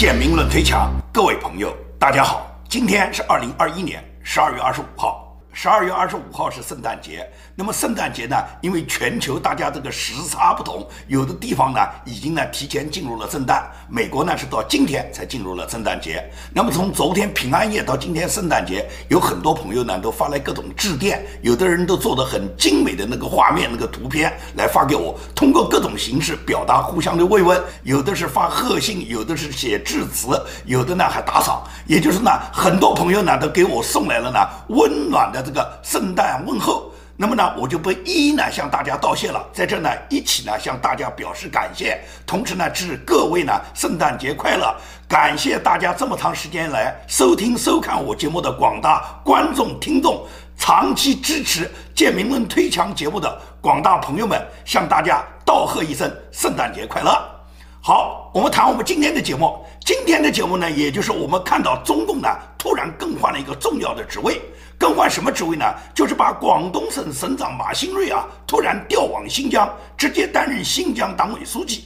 简明论推墙，各位朋友，大家好，今天是二零二一年十二月二十五号。十二月二十五号是圣诞节，那么圣诞节呢？因为全球大家这个时差不同，有的地方呢已经呢提前进入了圣诞，美国呢是到今天才进入了圣诞节。那么从昨天平安夜到今天圣诞节，有很多朋友呢都发来各种致电，有的人都做的很精美的那个画面、那个图片来发给我，通过各种形式表达互相的慰问，有的是发贺信，有的是写致辞，有的呢还打赏，也就是呢很多朋友呢都给我送来了呢温暖的。这个圣诞问候，那么呢，我就不一一呢向大家道谢了，在这呢一起呢向大家表示感谢，同时呢致各位呢圣诞节快乐，感谢大家这么长时间来收听收看我节目的广大观众听众，长期支持《建民论推墙》节目的广大朋友们，向大家道贺一声圣诞节快乐。好，我们谈我们今天的节目，今天的节目呢，也就是我们看到中共呢突然更换了一个重要的职位。更换什么职位呢？就是把广东省省长马兴瑞啊，突然调往新疆，直接担任新疆党委书记。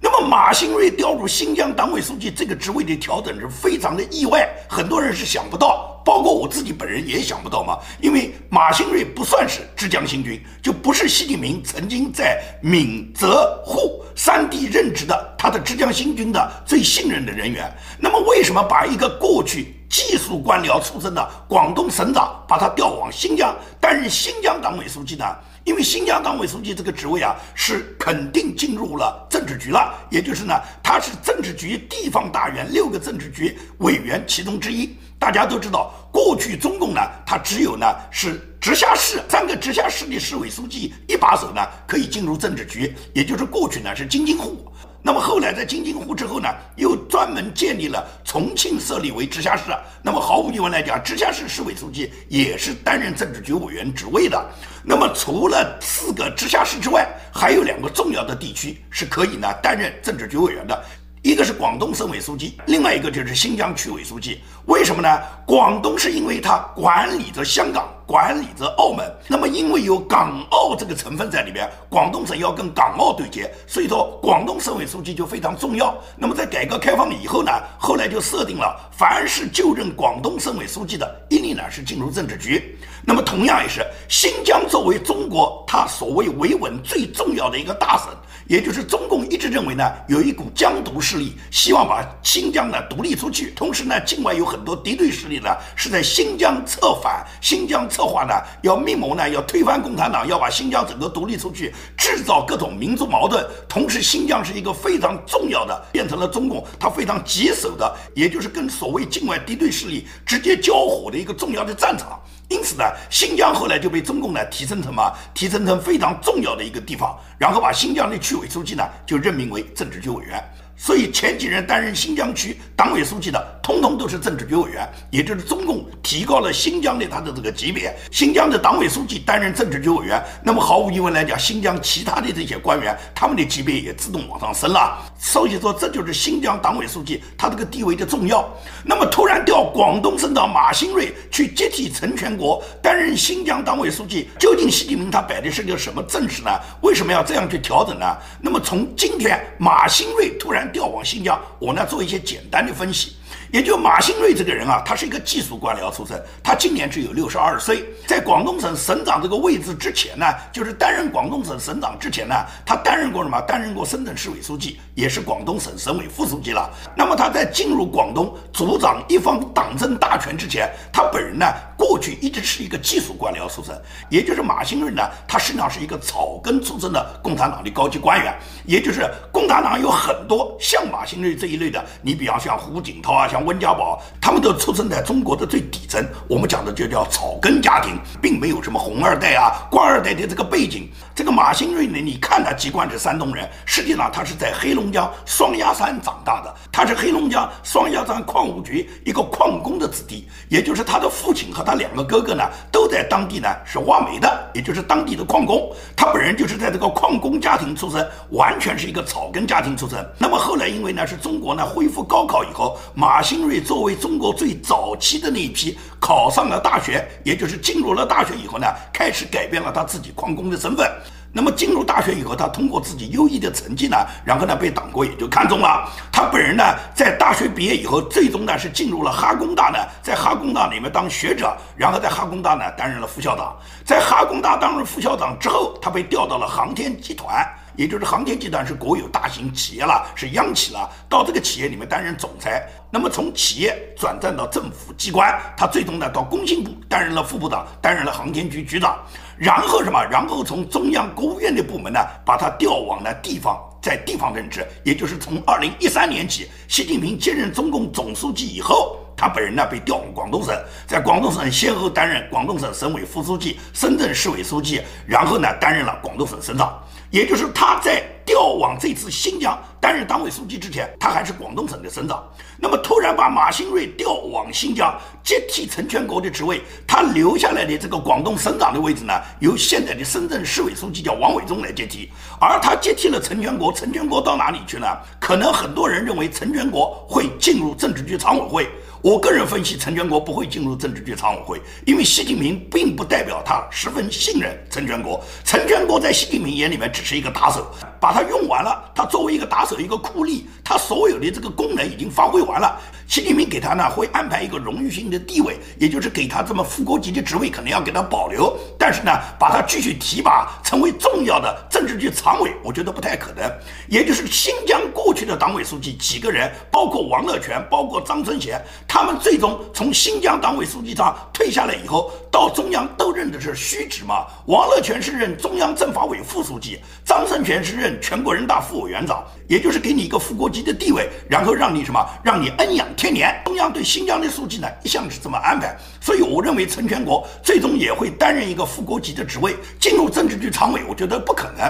那么马兴瑞调入新疆党委书记这个职位的调整是非常的意外，很多人是想不到，包括我自己本人也想不到嘛。因为马兴瑞不算是浙江新军，就不是习近平曾经在闽浙沪三地任职的他的浙江新军的最信任的人员。那么为什么把一个过去？技术官僚出身的广东省长，把他调往新疆担任新疆党委书记呢？因为新疆党委书记这个职位啊，是肯定进入了政治局了，也就是呢，他是政治局地方大员六个政治局委员其中之一。大家都知道，过去中共呢，他只有呢是直辖市三个直辖市的市委书记一把手呢，可以进入政治局，也就是过去呢是京津沪。那么后来在京津沪之后呢，又专门建立了重庆设立为直辖市。那么毫无疑问来讲，直辖市市委书记也是担任政治局委员职位的。那么除了四个直辖市之外，还有两个重要的地区是可以呢担任政治局委员的。一个是广东省委书记，另外一个就是新疆区委书记。为什么呢？广东是因为它管理着香港，管理着澳门。那么因为有港澳这个成分在里面，广东省要跟港澳对接，所以说广东省委书记就非常重要。那么在改革开放以后呢，后来就设定了，凡是就任广东省委书记的，一律呢是进入政治局。那么同样也是新疆作为中国它所谓维稳最重要的一个大省。也就是中共一直认为呢，有一股疆独势力希望把新疆呢独立出去，同时呢，境外有很多敌对势力呢是在新疆策反，新疆策划呢要密谋呢要推翻共产党，要把新疆整个独立出去，制造各种民族矛盾。同时，新疆是一个非常重要的，变成了中共它非常棘手的，也就是跟所谓境外敌对势力直接交火的一个重要的战场。因此呢，新疆后来就被中共呢提升成什么？提升成非常重要的一个地方，然后把新疆的区委书记呢就任命为政治局委员。所以前几任担任新疆区党委书记的，通通都是政治局委员，也就是中共提高了新疆的他的这个级别。新疆的党委书记担任政治局委员，那么毫无疑问来讲，新疆其他的这些官员，他们的级别也自动往上升了。所以说，这就是新疆党委书记他这个地位的重要。那么突然调广东省长马兴瑞去接替陈全国担任新疆党委书记，究竟习近平他摆的是个什么阵势呢？为什么要这样去调整呢？那么从今天马兴瑞突然。调往新疆，我呢做一些简单的分析。也就马兴瑞这个人啊，他是一个技术官僚出身，他今年只有六十二岁。在广东省省长这个位置之前呢，就是担任广东省省长之前呢，他担任过什么？担任过深圳市委书记，也是广东省省委副书记了。那么他在进入广东主掌一方党政大权之前，他本人呢，过去一直是一个技术官僚出身。也就是马兴瑞呢，他实际上是一个草根出身的共产党的高级官员。也就是共产党有很多像马兴瑞这一类的，你比方像胡锦涛啊，像。温家宝，他们都出生在中国的最底层，我们讲的就叫草根家庭，并没有什么红二代啊、官二代的这个背景。这个马新瑞呢，你看他籍贯是山东人，实际上他是在黑龙江双鸭山长大的，他是黑龙江双鸭山矿务局一个矿工的子弟，也就是他的父亲和他两个哥哥呢，都在当地呢是挖煤的，也就是当地的矿工。他本人就是在这个矿工家庭出生，完全是一个草根家庭出身。那么后来因为呢是中国呢恢复高考以后，马新。兴瑞作为中国最早期的那一批考上了大学，也就是进入了大学以后呢，开始改变了他自己矿工的身份。那么进入大学以后，他通过自己优异的成绩呢，然后呢被党国也就看中了。他本人呢在大学毕业以后，最终呢是进入了哈工大呢，在哈工大里面当学者，然后在哈工大呢担任了副校长。在哈工大担任副校长之后，他被调到了航天集团，也就是航天集团是国有大型企业了，是央企了，到这个企业里面担任总裁。那么从企业转战到政府机关，他最终呢到工信部担任了副部长，担任了航天局局长。然后什么？然后从中央国务院的部门呢，把他调往了地方，在地方任职。也就是从二零一三年起，习近平接任中共总书记以后，他本人呢被调往广东省，在广东省先后担任广东省省委副书记、深圳市委书记，然后呢担任了广东省省长。也就是他在调往这次新疆担任党委书记之前，他还是广东省的省长。那么突然把马兴瑞调往新疆接替陈全国的职位，他留下来的这个广东省长的位置呢，由现在的深圳市委书记叫王伟忠来接替。而他接替了陈全国，陈全国到哪里去呢？可能很多人认为陈全国会进入政治局常委会。我个人分析，陈全国不会进入政治局常委会，因为习近平并不代表他十分信任陈全国。陈全国在习近平眼里面只是一个打手，把他用完了。他作为一个打手，一个酷吏，他所有的这个功能已经发挥完了。习近平给他呢，会安排一个荣誉性的地位，也就是给他这么副国级的职位，可能要给他保留。但是呢，把他继续提拔成为重要的政治局常委，我觉得不太可能。也就是新疆过去的党委书记几个人，包括王乐泉，包括张春贤，他们最终从新疆党委书记上退下来以后，到中央都任的是虚职嘛。王乐泉是任中央政法委副书记，张春贤是任全国人大副委员长，也就是给你一个副国级的地位，然后让你什么，让你恩养。天年，中央对新疆的书记呢，一向是这么安排，所以我认为陈全国最终也会担任一个副国级的职位，进入政治局常委，我觉得不可能。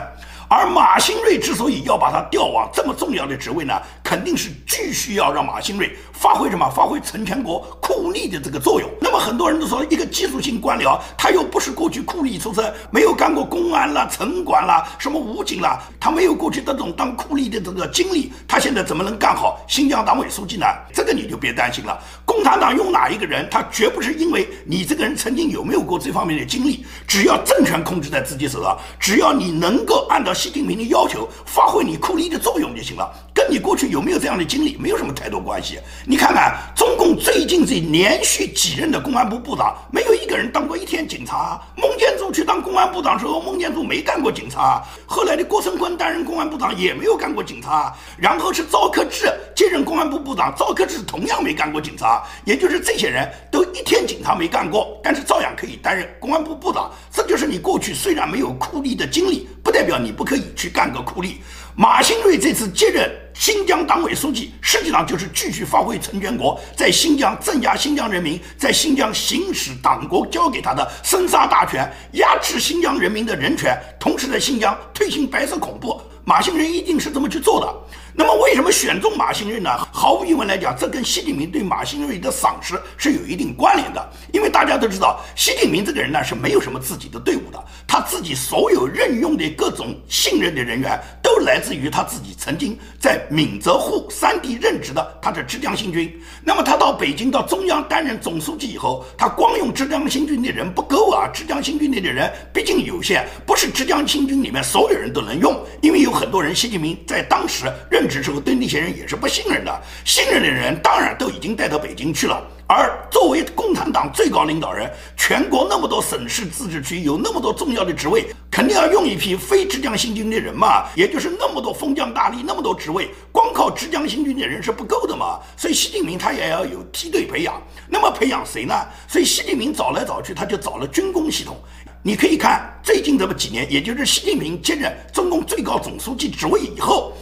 而马兴瑞之所以要把他调往这么重要的职位呢，肯定是继续要让马兴瑞发挥什么？发挥陈全国酷吏的这个作用。那么很多人都说，一个技术性官僚，他又不是过去酷吏出身，没有干过公安啦、城管啦、什么武警啦，他没有过去这种当酷吏的这个经历，他现在怎么能干好新疆党委书记呢？这个你就别担心了。共产党用哪一个人，他绝不是因为你这个人曾经有没有过这方面的经历，只要政权控制在自己手上，只要你能够按照。习近平的要求，发挥你库里的作用就行了，跟你过去有没有这样的经历没有什么太多关系。你看看中共最近这连续几任的公安部部长，没有一个人当过一天警察。孟建柱去当公安部长时候，孟建柱没干过警察。后来的郭声琨担任公安部长也没有干过警察。然后是赵克志接任公安部部长，赵克志同样没干过警察。也就是这些人都一天警察没干过，但是照样可以担任公安部部长。这就是你过去虽然没有酷吏的经历，不代表你不可。以去干个酷吏。马兴瑞这次接任新疆党委书记，实际上就是继续发挥陈全国在新疆镇压新疆人民，在新疆行使党国交给他的生杀大权，压制新疆人民的人权，同时在新疆推行白色恐怖。马兴瑞一定是这么去做的。那么，为什么选中马兴瑞呢？毫无疑问来讲，这跟习近平对马兴瑞的赏识是有一定关联的。因为大家都知道，习近平这个人呢是没有什么自己的队伍的，他自己所有任用的各种信任的人员都来自于他自己曾经在闽浙沪三地任职的他的浙江新军。那么他到北京到中央担任总书记以后，他光用浙江新军的人不够啊！浙江新军里的人毕竟有限，不是浙江新军里面所有人都能用，因为有很多人，习近平在当时任。任职时候对那些人也是不信任的，信任的人当然都已经带到北京去了。而作为共产党最高领导人，全国那么多省市自治区有那么多重要的职位，肯定要用一批非浙江新军的人嘛。也就是那么多封疆大吏，那么多职位，光靠浙江新军的人是不够的嘛。所以习近平他也要有梯队培养。那么培养谁呢？所以习近平找来找去，他就找了军工系统。你可以看最近这么几年，也就是习近平接任中共最高总书记职位以后。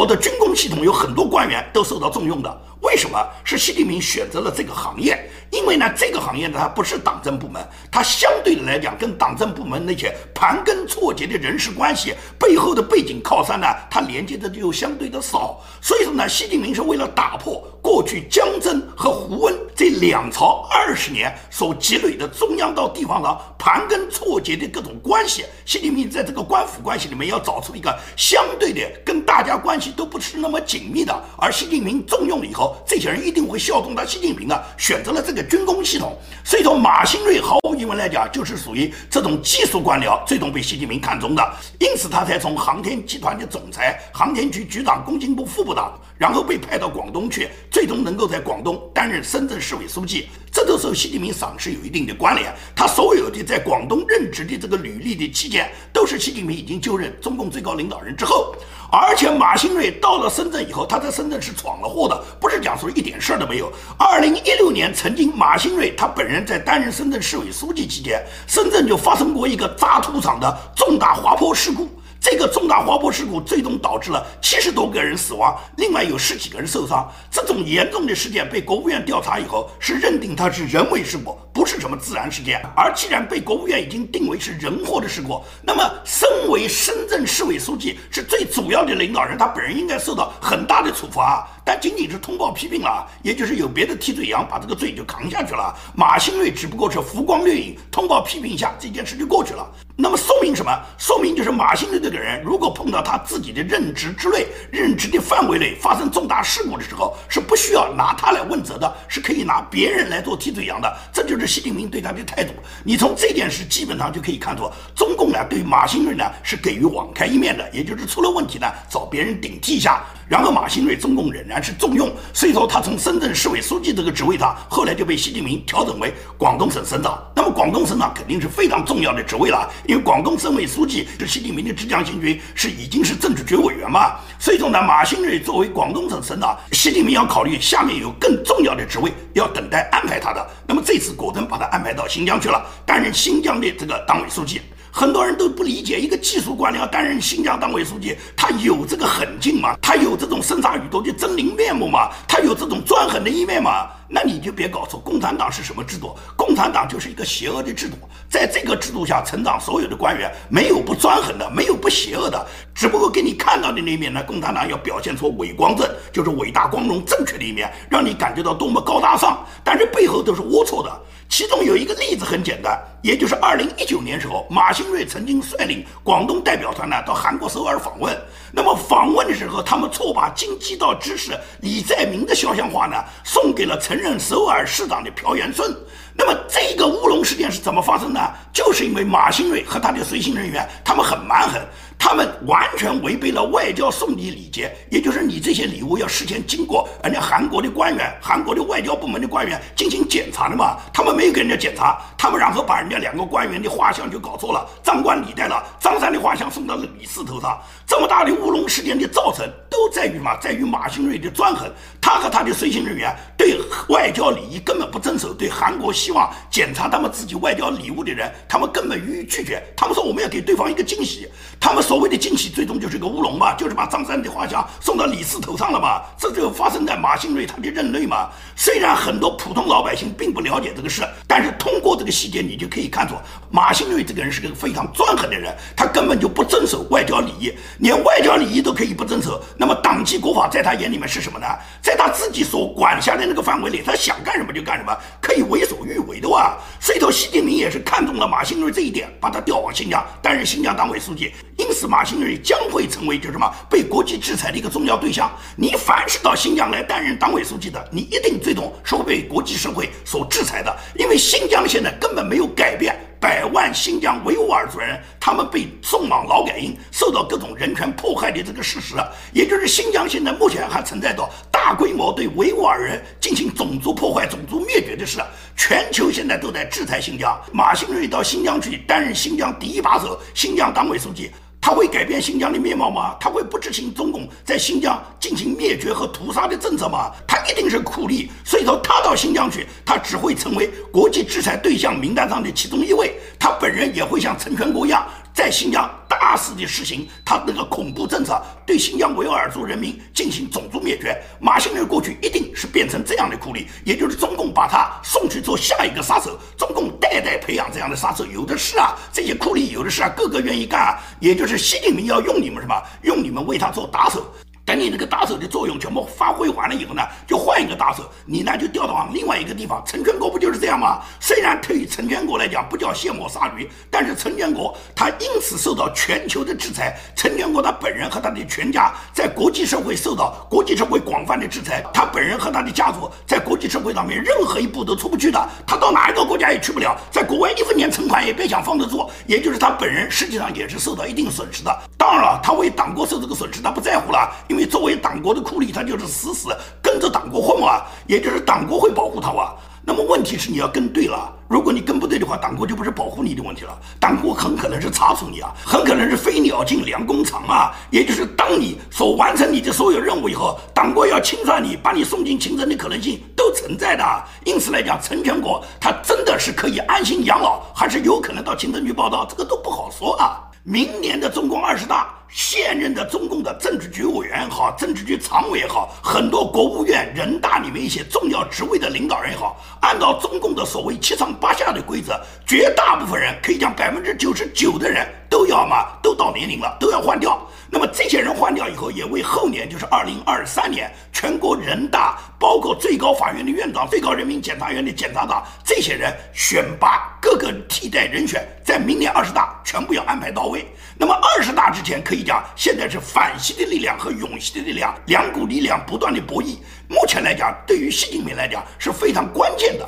国的军工系统有很多官员都受到重用的，为什么是习近平选择了这个行业？因为呢，这个行业呢，它不是党政部门，它相对的来讲，跟党政部门那些盘根错节的人事关系背后的背景靠山呢，它连接的就相对的少。所以说呢，习近平是为了打破过去江曾和胡温这两朝二十年所积累的中央到地方的盘根错节的各种关系，习近平在这个官府关系里面要找出一个相对的跟大家。关系都不是那么紧密的，而习近平重用了以后，这些人一定会效忠他习近平的，选择了这个军工系统。所以说，马兴瑞毫无疑问来讲，就是属于这种技术官僚，最终被习近平看中的，因此他才从航天集团的总裁、航天局局长、工信部副部长，然后被派到广东去，最终能够在广东担任深圳市委书记。这都是习近平赏识有一定的关联。他所有的在广东任职的这个履历的期间，都是习近平已经就任中共最高领导人之后。而且马兴瑞到了深圳以后，他在深圳是闯了祸的，不是讲说一点事儿都没有。二零一六年，曾经马兴瑞他本人在担任深圳市委书记期间，深圳就发生过一个渣土厂的重大滑坡事故。这个重大滑坡事故最终导致了七十多个人死亡，另外有十几个人受伤。这种严重的事件被国务院调查以后，是认定它是人为事故，不是什么自然事件。而既然被国务院已经定为是人祸的事故，那么身为深圳市委书记是最主要的领导人，他本人应该受到很大的处罚。但仅仅是通报批评了，也就是有别的替罪羊把这个罪就扛下去了。马兴瑞只不过是浮光掠影，通报批评一下，这件事就过去了。那么说明什么？说明就是马兴瑞这个人，如果碰到他自己的任职之内、任职的范围内发生重大事故的时候，是不需要拿他来问责的，是可以拿别人来做替罪羊的。这就是习近平对他的态度。你从这件事基本上就可以看出，中共呢对马兴瑞呢是给予网开一面的，也就是出了问题呢找别人顶替一下。然后马兴瑞中共仍然是重用，所以说他从深圳市委书记这个职位上，后来就被习近平调整为广东省省长。那么广东省长肯定是非常重要的职位了，因为广东省委书记是习近平的浙江行军，是已经是政治局委员嘛。所以说呢，马兴瑞作为广东省省长，习近平要考虑下面有更重要的职位要等待安排他的。那么这次果真把他安排到新疆去了，担任新疆的这个党委书记。很多人都不理解，一个技术官僚担任新疆党委书记，他有这个狠劲吗？他有这种生杀予夺的狰狞面目吗？他有这种专横的一面吗？那你就别搞错，共产党是什么制度？共产党就是一个邪恶的制度，在这个制度下成长，所有的官员没有不专横的，没有不邪恶的，只不过给你看到的那一面呢，共产党要表现出伟光正，就是伟大光荣正确的一面，让你感觉到多么高大上，但是背后都是龌龊的。其中有一个例子很简单，也就是二零一九年时候，马兴瑞曾经率领广东代表团呢到韩国首尔访问。那么访问的时候，他们错把京畿道知事李在明的肖像画呢送给了陈任首尔市长的朴元顺。那么这个乌龙事件是怎么发生的？就是因为马兴瑞和他的随行人员，他们很蛮横。他们完全违背了外交送礼礼节，也就是你这些礼物要事先经过人家韩国的官员、韩国的外交部门的官员进行检查的嘛。他们没有给人家检查，他们然后把人家两个官员的画像就搞错了，张冠李戴了，张三的画像送到了李四头上。这么大的乌龙事件的造成，都在于嘛，在于马兴瑞的专横。他和他的随行人员对外交礼仪根本不遵守，对韩国希望检查他们自己外交礼物的人，他们根本予以拒绝。他们说我们要给对方一个惊喜，他们。所谓的惊喜，最终就是个乌龙嘛，就是把张三的画像送到李四头上了嘛，这就发生在马兴瑞他的任内嘛。虽然很多普通老百姓并不了解这个事，但是通过这个细节，你就可以看出马兴瑞这个人是个非常专横的人，他根本就不遵守外交礼仪，连外交礼仪都可以不遵守。那么党纪国法在他眼里面是什么呢？在他自己所管辖的那个范围里，他想干什么就干什么，可以为所欲为的哇。所以说，习近平也是看中了马兴瑞这一点，把他调往新疆担任新疆党委书记。因此，马兴瑞将会成为就什么被国际制裁的一个重要对象。你凡是到新疆来担任党委书记的，你一定最终是会被国际社会所制裁的。因为新疆现在根本没有改变百万新疆维吾尔族人他们被送往劳改营、受到各种人权迫害的这个事实。也就是新疆现在目前还存在着大规模对维吾尔人进行种族破坏、种族灭绝的事。全球现在都在制裁新疆。马兴瑞到新疆去担任新疆第一把手、新疆党委书记。他会改变新疆的面貌吗？他会不执行中共在新疆进行灭绝和屠杀的政策吗？他一定是酷吏。所以说，他到新疆去，他只会成为国际制裁对象名单上的其中一位。他本人也会像陈全国一样，在新疆大肆的实行他那个恐怖政策，对新疆维吾尔族人民进行种族灭绝。马兴瑞过去一定是变成这样的苦力，也就是中共把他送去做下一个杀手。中共代代培养这样的杀手有的是啊，这些苦力有的是啊，个个愿意干啊，也就。是习近平要用你们什么？用你们为他做打手。等你那个打手的作用全部发挥完了以后呢，就换一个打手，你呢就调到另外一个地方。陈全国不就是这样吗？虽然对于陈全国来讲不叫卸磨杀驴，但是陈全国他因此受到全球的制裁。陈全国他本人和他的全家在国际社会受到国际社会广泛的制裁，他本人和他的家族在国际社会上面任何一步都出不去的，他到哪一个国家也去不了，在国外一分钱存款也别想放得住。也就是他本人实际上也是受到一定损失的。当然了，他为党国受这个损失他不在乎了，因为作为党国的酷吏，他就是死死跟着党国混嘛，也就是党国会保护他啊。那么问题是你要跟对了，如果你跟不对的话，党国就不是保护你的问题了，党国很可能是查处你啊，很可能是飞鸟尽，良弓藏啊。也就是当你所完成你的所有任务以后，党国要清算你，把你送进秦城的可能性都存在的。因此来讲，陈全国他真的是可以安心养老，还是有可能到秦城去报道，这个都不好说啊。明年的中共二十大，现任的中共的政治局委员也好，政治局常委也好，很多国务院、人大里面一些重要职位的领导人也好，按照中共的所谓七上八下的规则，绝大部分人可以讲百分之九十九的人都要嘛，都到年龄了，都要换掉。那么这些人换掉以后，也为后年就是二零二三年全国人大，包括最高法院的院长、最高人民检察院的检察长这些人选拔各个替代人选，在明年二十大全部要安排到位。那么二十大之前，可以讲现在是反西的力量和永西的力量两股力量不断的博弈。目前来讲，对于习近平来讲是非常关键的，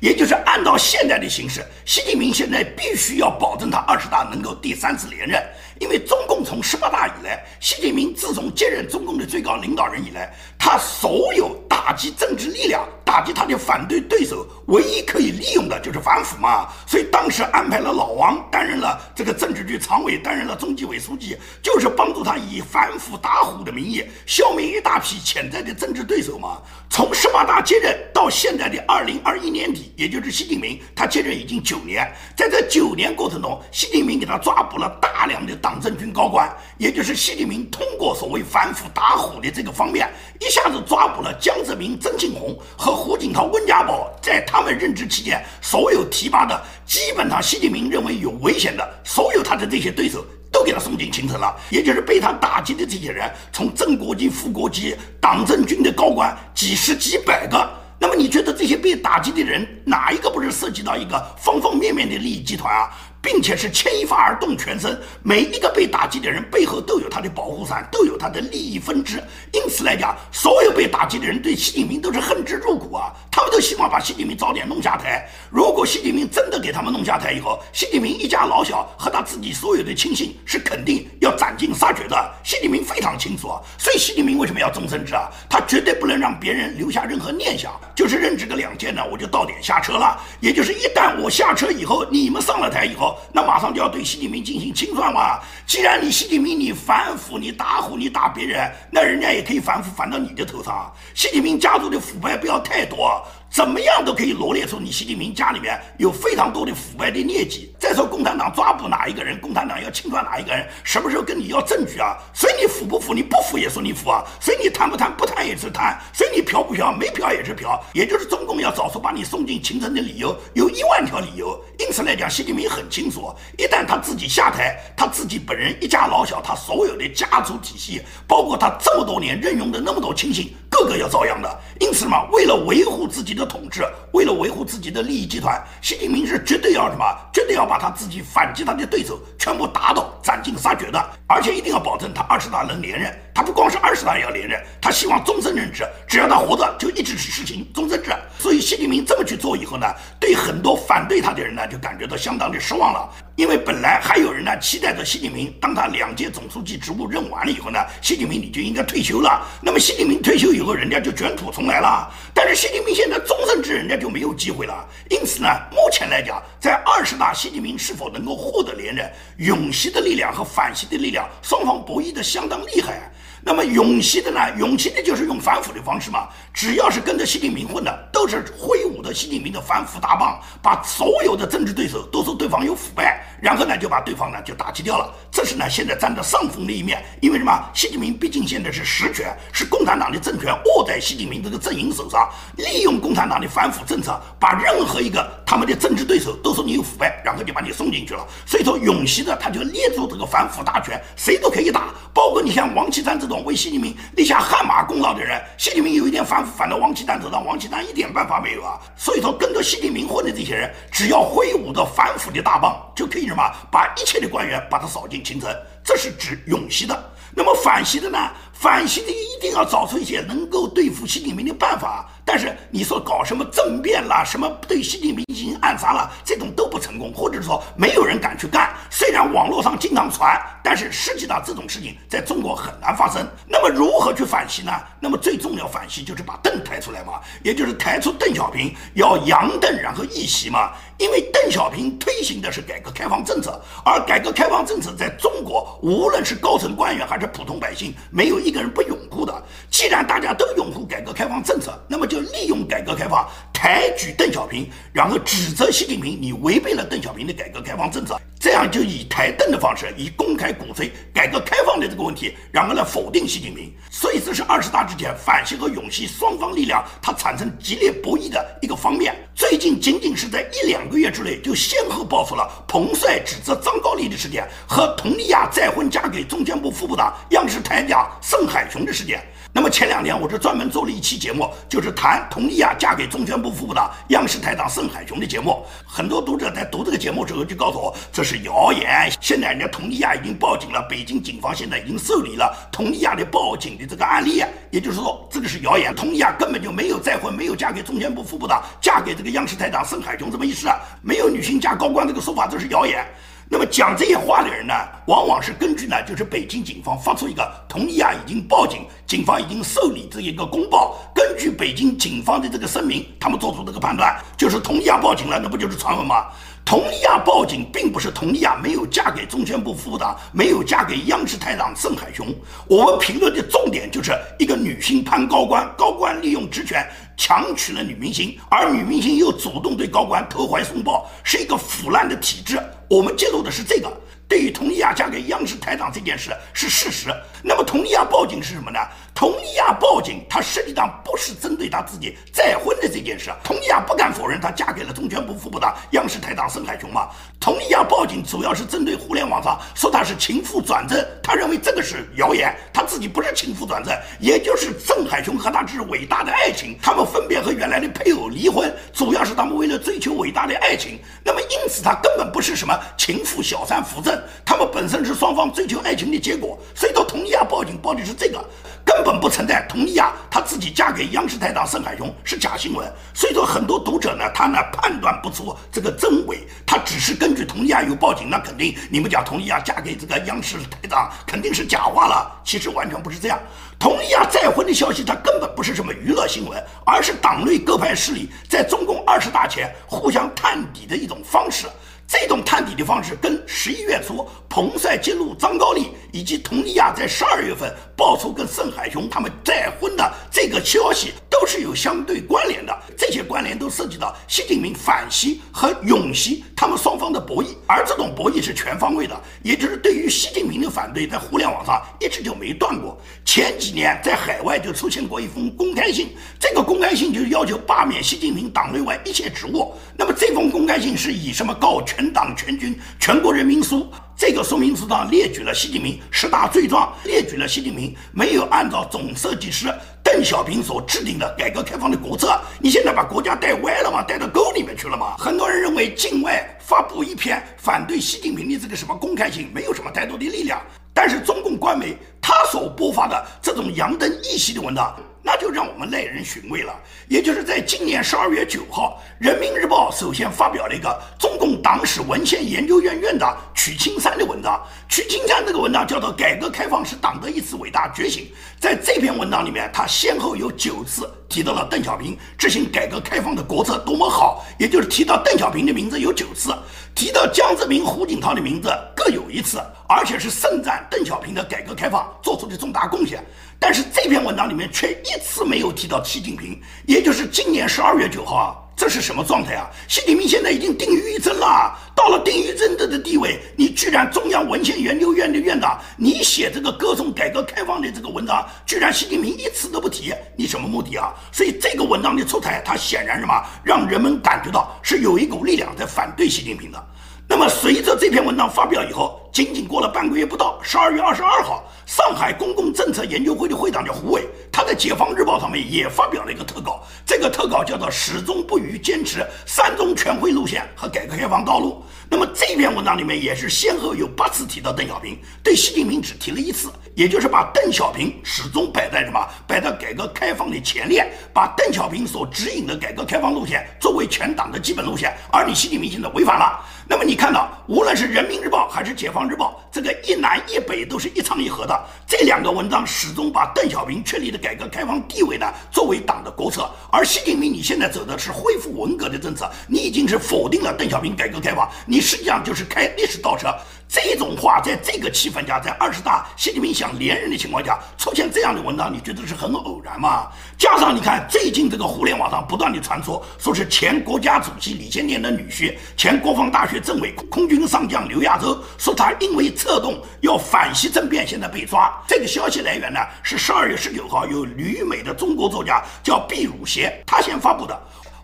也就是按照现在的形势，习近平现在必须要保证他二十大能够第三次连任。因为中共从十八大以来，习近平自从接任中共的最高领导人以来，他所有打击政治力量、打击他的反对对手，唯一可以利用的就是反腐嘛。所以当时安排了老王担任了这个政治局常委，担任了中纪委书记，就是帮助他以反腐打虎的名义消灭一大批潜在的政治对手嘛。从十八大接任到现在的二零二一年底，也就是习近平他接任已经九年，在这九年过程中，习近平给他抓捕了大量的党。政军高官，也就是习近平通过所谓反腐打虎的这个方面，一下子抓捕了江泽民、曾庆红和胡锦涛、温家宝，在他们任职期间，所有提拔的，基本上习近平认为有危险的，所有他的这些对手，都给他送进秦城了。也就是被他打击的这些人，从正国级、副国级、党政军的高官，几十几百个。那么你觉得这些被打击的人，哪一个不是涉及到一个方方面面的利益集团啊？并且是牵一发而动全身，每一个被打击的人背后都有他的保护伞，都有他的利益分支。因此来讲，所有被打击的人对习近平都是恨之入骨啊！他们都希望把习近平早点弄下台。如果习近平真的给他们弄下台以后，习近平一家老小和他自己所有的亲信是肯定要斩尽杀绝的。习近平非常清楚啊，所以习近平为什么要终身制啊？他绝对不能让别人留下任何念想，就是任职个两天呢，我就到点下车了。也就是一旦我下车以后，你们上了台以后。那马上就要对习近平进行清算嘛？既然你习近平你反腐，你打虎，你打别人，那人家也可以反腐反到你的头上。习近平家族的腐败不要太多。怎么样都可以罗列出你习近平家里面有非常多的腐败的劣迹。再说共产党抓捕哪一个人，共产党要清算哪一个人，什么时候跟你要证据啊？所以你腐不腐？你不腐也说你腐啊？所以你贪不贪？不贪也是贪。所以你嫖不嫖？没嫖也是嫖。也就是中共要找出把你送进秦城的理由，有一万条理由。因此来讲，习近平很清楚，一旦他自己下台，他自己本人一家老小，他所有的家族体系，包括他这么多年任用的那么多亲信，个个要遭殃的。因此嘛，为了维护自己的。的统治，为了维护自己的利益集团，习近平是绝对要什么？绝对要把他自己反击他的对手全部打倒、斩尽杀绝的，而且一定要保证他二十大能连任。他不光是二十大要连任，他希望终身任职，只要他活着就一直是实行终身制。所以习近平这么去做以后呢，对很多反对他的人呢，就感觉到相当的失望了。因为本来还有人呢期待着习近平，当他两届总书记职务任完了以后呢，习近平你就应该退休了。那么习近平退休以后，人家就卷土重来了。但是习近平现在终身制，人家就没有机会了。因此呢，目前来讲，在二十大，习近平是否能够获得连任，永习的力量和反习的力量双方博弈的相当厉害。那么永熙的呢？永熙的就是用反腐的方式嘛，只要是跟着习近平混的，都是挥舞的习近平的反腐大棒，把所有的政治对手都说对方有腐败，然后呢就把对方呢就打击掉了。这是呢现在占着上风的一面，因为什么？习近平毕竟现在是实权，是共产党的政权握在习近平这个阵营手上，利用共产党的反腐政策，把任何一个他们的政治对手都说你有腐败，然后就把你送进去了。所以说永熙的他就捏住这个反腐大权，谁都可以打，包括你像王岐山这种为习近平立下汗马功劳的人，习近平有一点反腐反到王岐山头上，王岐山一点办法没有啊。所以说跟着习近平混的这些人，只要挥舞着反腐的大棒，就可以什么把一切的官员把他扫进清城。这是指永熙的。那么反袭的呢？反习的一定要找出一些能够对付习近平的办法。但是你说搞什么政变啦，什么对习近平进行暗杀了，这种都不成功，或者说没有人敢去干。虽然网络上经常传，但是实际上这种事情在中国很难发生。那么如何去反习呢？那么最重要反习就是把邓抬出来嘛，也就是抬出邓小平，要扬邓然后一袭嘛。因为邓小平推行的是改革开放政策，而改革开放政策在中国，无论是高层官员还是普通百姓，没有一一个人不拥护的。既然大家都拥护改革开放政策，那么就利用改革开放抬举邓小平，然后指责习近平你违背了邓小平的改革开放政策，这样就以抬邓的方式，以公开鼓吹改革开放的这个问题，然后来否定习近平。所以这是二十大之前反习和永习双方力量它产生激烈博弈的一个方面。最近仅仅是在一两个月之内，就先后爆出了彭帅指责张高丽的事件和佟丽娅再婚嫁给中宣部副部长、央视台长盛海雄的事件。那么前两天我是专门做了一期节目，就是谈佟丽娅嫁给中宣部副部长、央视台长盛海雄的节目。很多读者在读这个节目之后就告诉我这是谣言。现在人家佟丽娅已经报警了，北京警方现在已经受理了佟丽娅的报警的这个案例。也就是说，这个是谣言，佟丽娅根本就没有再婚，没有嫁给中宣部副部长，嫁给这个央视台长盛海雄这么一事啊，没有女性嫁高官这个说法，这是谣言。那么讲这些话的人呢，往往是根据呢，就是北京警方发出一个佟丽娅已经报警，警方已经受理这一个公报，根据北京警方的这个声明，他们做出这个判断，就是佟丽娅报警了，那不就是传闻吗？佟丽娅报警，并不是佟丽娅没有嫁给中宣部副部长，没有嫁给央视台长盛海雄。我们评论的重点就是一个女性攀高官，高官利用职权强娶了女明星，而女明星又主动对高官投怀送抱，是一个腐烂的体制。我们揭露的是这个。对于佟丽娅嫁给央视台长这件事是事实，那么佟丽娅报警是什么呢？佟丽娅报警，她实际上不是针对她自己再婚的这件事。佟丽娅不敢否认她嫁给了中宣部副部长、央视台长盛海雄嘛。佟丽娅报警主要是针对互联网上说她是情妇转正，她认为这个是谣言，她自己不是情妇转正，也就是盛海雄和她这是伟大的爱情，他们分别和原来的配偶离婚，主要是他们为了追求伟大的爱情。那么因此，她根本不是什么情妇小三扶正。他们本身是双方追求爱情的结果，所以到佟丽娅报警报的是这个，根本不存在佟丽娅她自己嫁给央视台长盛海雄是假新闻。所以说很多读者呢，他呢判断不出这个真伪，他只是根据佟丽娅有报警，那肯定你们讲佟丽娅嫁给这个央视台长肯定是假话了。其实完全不是这样，佟丽娅再婚的消息，它根本不是什么娱乐新闻，而是党内各派势力在中共二十大前互相探底的一种方式。这种探底的方式，跟十一月初彭帅揭露张高丽以及佟丽娅在十二月份爆出跟盛海雄他们再婚的这个消息，都是有相对关联的。这些关联都涉及到习近平反习和永习他们双方的博弈，而这种博弈是全方位的，也就是对于习近平的反对，在互联网上一直就没断过。前几年在海外就出现过一封公开信，这个公开信就是要求罢免习近平党内外一切职务。那么这封公开信是以什么告全？全党全军全国人民书，这个说明书上列举了习近平十大罪状，列举了习近平没有按照总设计师邓小平所制定的改革开放的国策。你现在把国家带歪了吗？带到沟里面去了吗？很多人认为境外发布一篇反对习近平的这个什么公开信，没有什么太多的力量。但是中共官媒他所播发的这种扬灯一息的文章。那就让我们耐人寻味了。也就是在今年十二月九号，《人民日报》首先发表了一个中共党史文献研究院院长曲青山的文章。曲青山这个文章叫做《改革开放是党的一次伟大觉醒》。在这篇文章里面，他先后有九次提到了邓小平执行改革开放的国策多么好，也就是提到邓小平的名字有九次，提到江泽民、胡锦涛的名字各有一次，而且是盛赞邓小平的改革开放做出的重大贡献。但是这篇文章里面却一次没有提到习近平，也就是今年十二月九号啊，这是什么状态啊？习近平现在已经定于一尊了，到了定于尊的的地位，你居然中央文献研究院的院长，你写这个歌颂改革开放的这个文章，居然习近平一次都不提，你什么目的啊？所以这个文章的出台，它显然什么，让人们感觉到是有一股力量在反对习近平的。那么随着这篇文章发表以后，仅仅过了半个月不到，十二月二十二号，上海公共政策研究会的会长叫胡伟，他在《解放日报》上面也发表了一个特稿，这个特稿叫做“始终不渝坚持三中全会路线和改革开放道路”。那么这篇文章里面也是先后有八次提到邓小平，对习近平只提了一次，也就是把邓小平始终摆在什么，摆在改革开放的前列，把邓小平所指引的改革开放路线作为全党的基本路线，而你习近平现在违反了。那么你看到，无论是人民日报还是解放日报，这个一南一北都是一唱一和的，这两个文章始终把邓小平确立的改革开放地位呢作为党的国策，而习近平你现在走的是恢复文革的政策，你已经是否定了邓小平改革开放，你实际上就是开历史倒车。这种话在这个气氛下，在二十大习近平想连任的情况下出现这样的文章，你觉得是很偶然吗？加上你看最近这个互联网上不断的传说，说是前国家主席李先念的女婿，前国防大学政委空军上将刘亚洲，说他因为策动要反西政变，现在被抓。这个消息来源呢是十二月十九号由旅美的中国作家叫毕汝协他先发布的。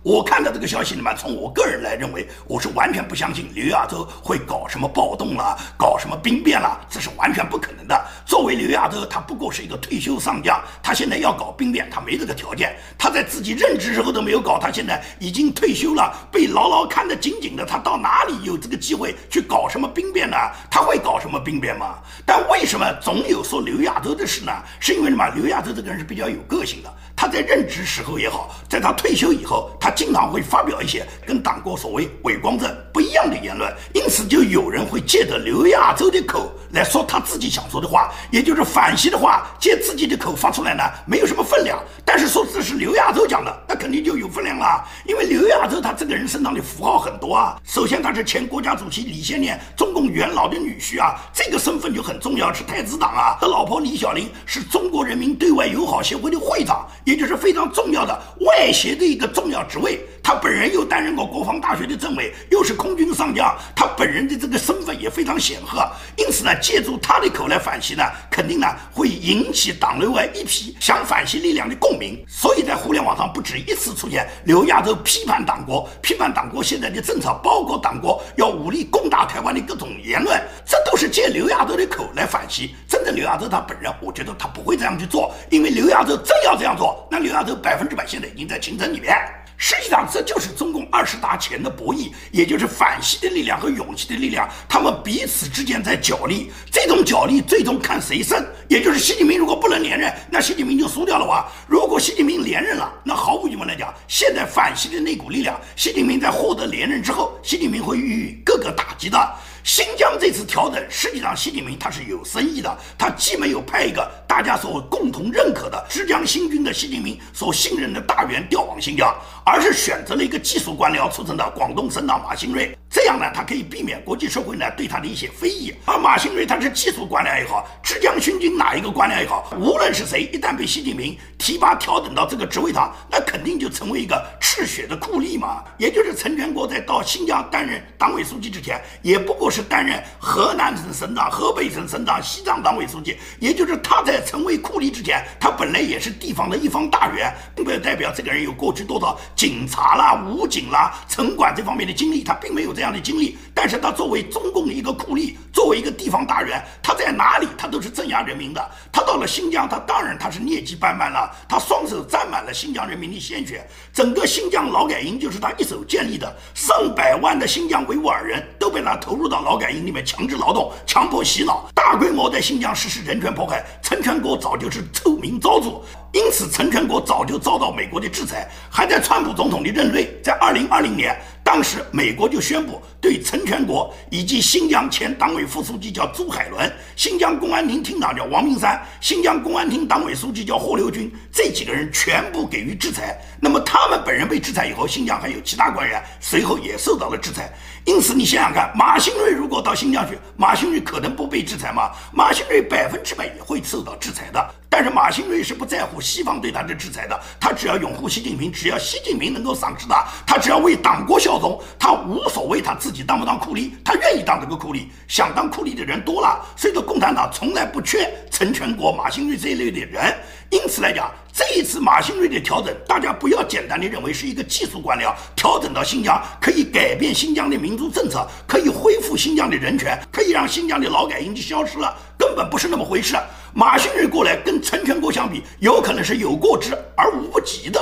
我看到这个消息里面，从我个人来认为，我是完全不相信刘亚洲会搞什么暴动了，搞什么兵变了，这是完全不可能的。作为刘亚洲，他不过是一个退休上将，他现在要搞兵变，他没这个条件。他在自己任职时候都没有搞，他现在已经退休了，被牢牢看得紧紧的，他到哪里有这个机会去搞什么兵变呢？他会搞什么兵变吗？但为什么总有说刘亚洲的事呢？是因为什么？刘亚洲这个人是比较有个性的。他在任职时候也好，在他退休以后，他经常会发表一些跟党国所谓伪光正不一样的言论，因此就有人会借着刘亚洲的口来说他自己想说的话，也就是反西的话，借自己的口发出来呢，没有什么分量。但是说这是刘亚洲讲的，那肯定就有分量了，因为刘亚洲他这个人身上的符号很多啊。首先他是前国家主席李先念中共元老的女婿啊，这个身份就很重要，是太子党啊。他老婆李小玲是中国人民对外友好协会的会长。也就是非常重要的外协的一个重要职位，他本人又担任过国防大学的政委，又是空军上将，他本人的这个身份也非常显赫，因此呢，借助他的口来反袭呢，肯定呢会引起党内外一批想反袭力量的共鸣。所以在互联网上不止一次出现刘亚洲批判党国、批判党国现在的政策，包括党国要武力攻打台湾的各种言论，这都是借刘亚洲的口来反袭。真的，刘亚洲他本人，我觉得他不会这样去做，因为刘亚洲真要这样做。那刘亚洲百分之百现在已经在清城里面，实际上这就是中共二十大前的博弈，也就是反吸的力量和勇气的力量，他们彼此之间在角力，这种角力最终看谁胜。也就是习近平如果不能连任，那习近平就输掉了哇。如果习近平连任了，那毫无疑问来讲，现在反西的那股力量，习近平在获得连任之后，习近平会予以各个打击的。新疆这次调整，实际上习近平他是有深意的。他既没有派一个大家所共同认可的浙江新军的习近平所信任的大员调往新疆，而是选择了一个技术官僚出身的广东省长马兴瑞。这样呢，他可以避免国际社会呢对他的一些非议。而马兴瑞他是技术官僚也好，浙江新军哪一个官僚也好，无论是谁，一旦被习近平提拔调整到这个职位上，那肯定就成为一个赤血的酷吏嘛。也就是陈全国在到新疆担任党委书记之前，也不过是。担任河南省省长、河北省省长、西藏党委书记，也就是他在成为酷吏之前，他本来也是地方的一方大员，并不代表这个人有过去多少警察啦、武警啦、城管这方面的经历，他并没有这样的经历。但是他作为中共的一个酷吏，作为一个地方大员，他在哪里他都是镇压人民的。他到了新疆，他当然他是劣迹斑斑了，他双手沾满了新疆人民的鲜血。整个新疆劳改营就是他一手建立的，上百万的新疆维吾尔人都被他投入到。劳改营里面强制劳动、强迫洗脑，大规模在新疆实施人权迫害，陈全国早就是臭名昭著。因此，陈全国早就遭到美国的制裁。还在川普总统的任内，在二零二零年，当时美国就宣布对陈全国以及新疆前党委副书记叫朱海伦、新疆公安厅厅长叫王明山、新疆公安厅党委书记叫霍留军这几个人全部给予制裁。那么他们本人被制裁以后，新疆还有其他官员随后也受到了制裁。因此，你想想看，马兴瑞如果到新疆去，马兴瑞可能不被制裁吗？马兴瑞百分之百也会受到制裁的。但是马兴瑞是不在乎西方对他的制裁的，他只要拥护习近平，只要习近平能够赏识他，他只要为党国效忠，他无所谓他自己你当不当库吏，他愿意当这个库吏。想当库吏的人多了，所以说共产党从来不缺陈全国、马兴瑞这一类的人。因此来讲，这一次马兴瑞的调整，大家不要简单的认为是一个技术官僚调整到新疆，可以改变新疆的民族政策，可以恢复新疆的人权，可以让新疆的劳改营就消失了，根本不是那么回事。马兴瑞过来跟陈全国相比，有可能是有过之而无不及的。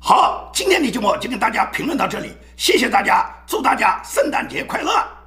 好，今天的节目就跟大家评论到这里，谢谢大家，祝大家圣诞节快乐。